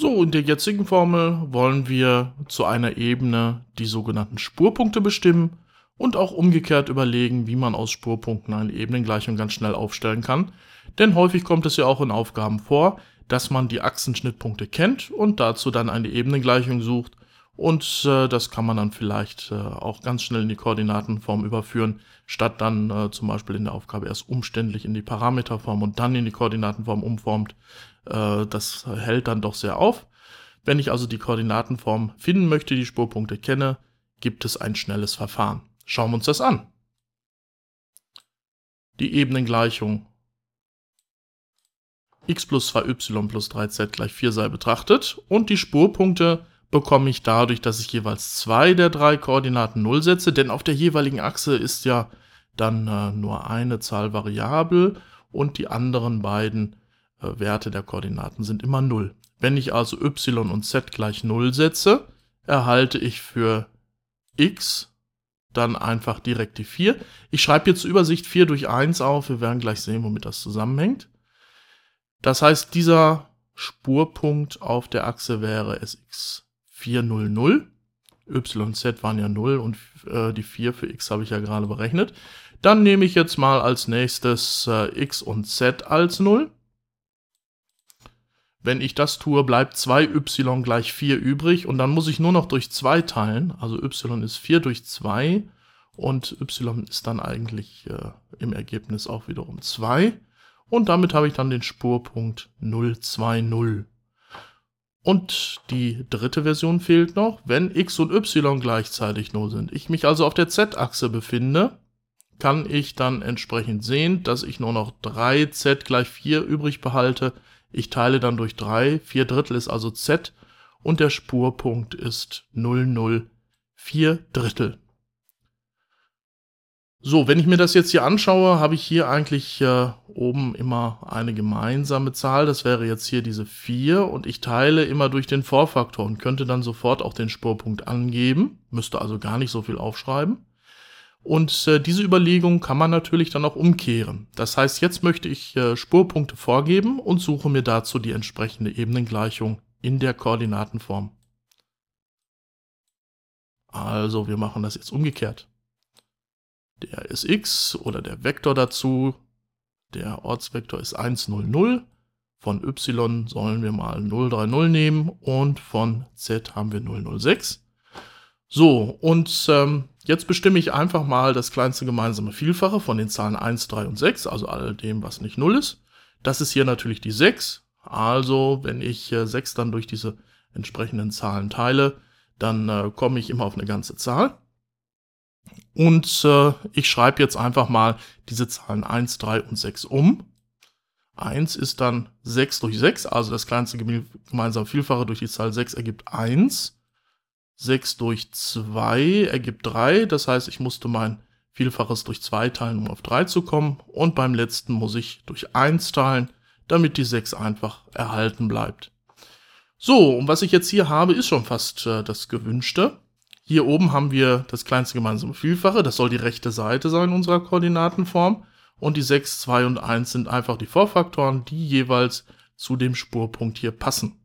So, in der jetzigen Formel wollen wir zu einer Ebene die sogenannten Spurpunkte bestimmen und auch umgekehrt überlegen, wie man aus Spurpunkten eine Ebenengleichung ganz schnell aufstellen kann. Denn häufig kommt es ja auch in Aufgaben vor, dass man die Achsenschnittpunkte kennt und dazu dann eine Ebenengleichung sucht. Und äh, das kann man dann vielleicht äh, auch ganz schnell in die Koordinatenform überführen, statt dann äh, zum Beispiel in der Aufgabe erst umständlich in die Parameterform und dann in die Koordinatenform umformt. Äh, das hält dann doch sehr auf. Wenn ich also die Koordinatenform finden möchte, die Spurpunkte kenne, gibt es ein schnelles Verfahren. Schauen wir uns das an. Die Ebenengleichung x plus 2y plus 3z gleich 4 sei betrachtet und die Spurpunkte bekomme ich dadurch, dass ich jeweils zwei der drei Koordinaten 0 setze, denn auf der jeweiligen Achse ist ja dann äh, nur eine Zahl variabel und die anderen beiden Werte der Koordinaten sind immer 0. Wenn ich also y und z gleich 0 setze, erhalte ich für x dann einfach direkt die 4. Ich schreibe hier zur Übersicht 4 durch 1 auf. Wir werden gleich sehen, womit das zusammenhängt. Das heißt, dieser Spurpunkt auf der Achse wäre Sx 400. Y und Z waren ja 0 und äh, die 4 für x habe ich ja gerade berechnet. Dann nehme ich jetzt mal als nächstes äh, x und z als 0. Wenn ich das tue, bleibt 2y gleich 4 übrig und dann muss ich nur noch durch 2 teilen. Also y ist 4 durch 2 und y ist dann eigentlich äh, im Ergebnis auch wiederum 2. Und damit habe ich dann den Spurpunkt 020. Und die dritte Version fehlt noch, wenn x und y gleichzeitig 0 sind. Ich mich also auf der z-Achse befinde, kann ich dann entsprechend sehen, dass ich nur noch 3z gleich 4 übrig behalte. Ich teile dann durch 3, 4 Drittel ist also z und der Spurpunkt ist 00 4 Drittel. So, wenn ich mir das jetzt hier anschaue, habe ich hier eigentlich äh, oben immer eine gemeinsame Zahl. Das wäre jetzt hier diese 4 und ich teile immer durch den Vorfaktor und könnte dann sofort auch den Spurpunkt angeben. Müsste also gar nicht so viel aufschreiben. Und äh, diese Überlegung kann man natürlich dann auch umkehren. Das heißt, jetzt möchte ich äh, Spurpunkte vorgeben und suche mir dazu die entsprechende Ebenengleichung in der Koordinatenform. Also, wir machen das jetzt umgekehrt der ist x oder der Vektor dazu. Der Ortsvektor ist 1, 0, 0. Von y sollen wir mal 0, 3, 0 nehmen und von z haben wir 0, 0, 6. So, und ähm, jetzt bestimme ich einfach mal das kleinste gemeinsame Vielfache von den Zahlen 1, 3 und 6, also all dem, was nicht 0 ist. Das ist hier natürlich die 6. Also, wenn ich äh, 6 dann durch diese entsprechenden Zahlen teile, dann äh, komme ich immer auf eine ganze Zahl. Und äh, ich schreibe jetzt einfach mal diese Zahlen 1, 3 und 6 um. 1 ist dann 6 durch 6, also das kleinste gemeinsame Vielfache durch die Zahl 6 ergibt 1. 6 durch 2 ergibt 3, das heißt, ich musste mein Vielfaches durch 2 teilen, um auf 3 zu kommen. Und beim letzten muss ich durch 1 teilen, damit die 6 einfach erhalten bleibt. So, und was ich jetzt hier habe, ist schon fast äh, das Gewünschte. Hier oben haben wir das kleinste gemeinsame Vielfache, das soll die rechte Seite sein unserer Koordinatenform. Und die 6, 2 und 1 sind einfach die Vorfaktoren, die jeweils zu dem Spurpunkt hier passen.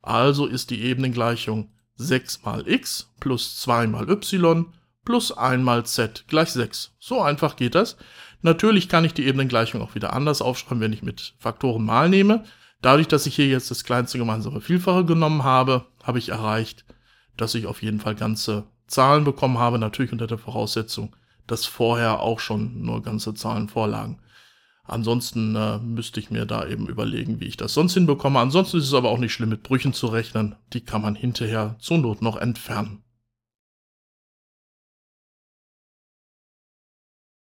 Also ist die Ebenengleichung 6 mal x plus 2 mal y plus 1 mal z gleich 6. So einfach geht das. Natürlich kann ich die Ebenengleichung auch wieder anders aufschreiben, wenn ich mit Faktoren mal nehme. Dadurch, dass ich hier jetzt das kleinste gemeinsame Vielfache genommen habe, habe ich erreicht, dass ich auf jeden Fall ganze Zahlen bekommen habe, natürlich unter der Voraussetzung, dass vorher auch schon nur ganze Zahlen vorlagen. Ansonsten äh, müsste ich mir da eben überlegen, wie ich das sonst hinbekomme. Ansonsten ist es aber auch nicht schlimm, mit Brüchen zu rechnen. Die kann man hinterher zur Not noch entfernen.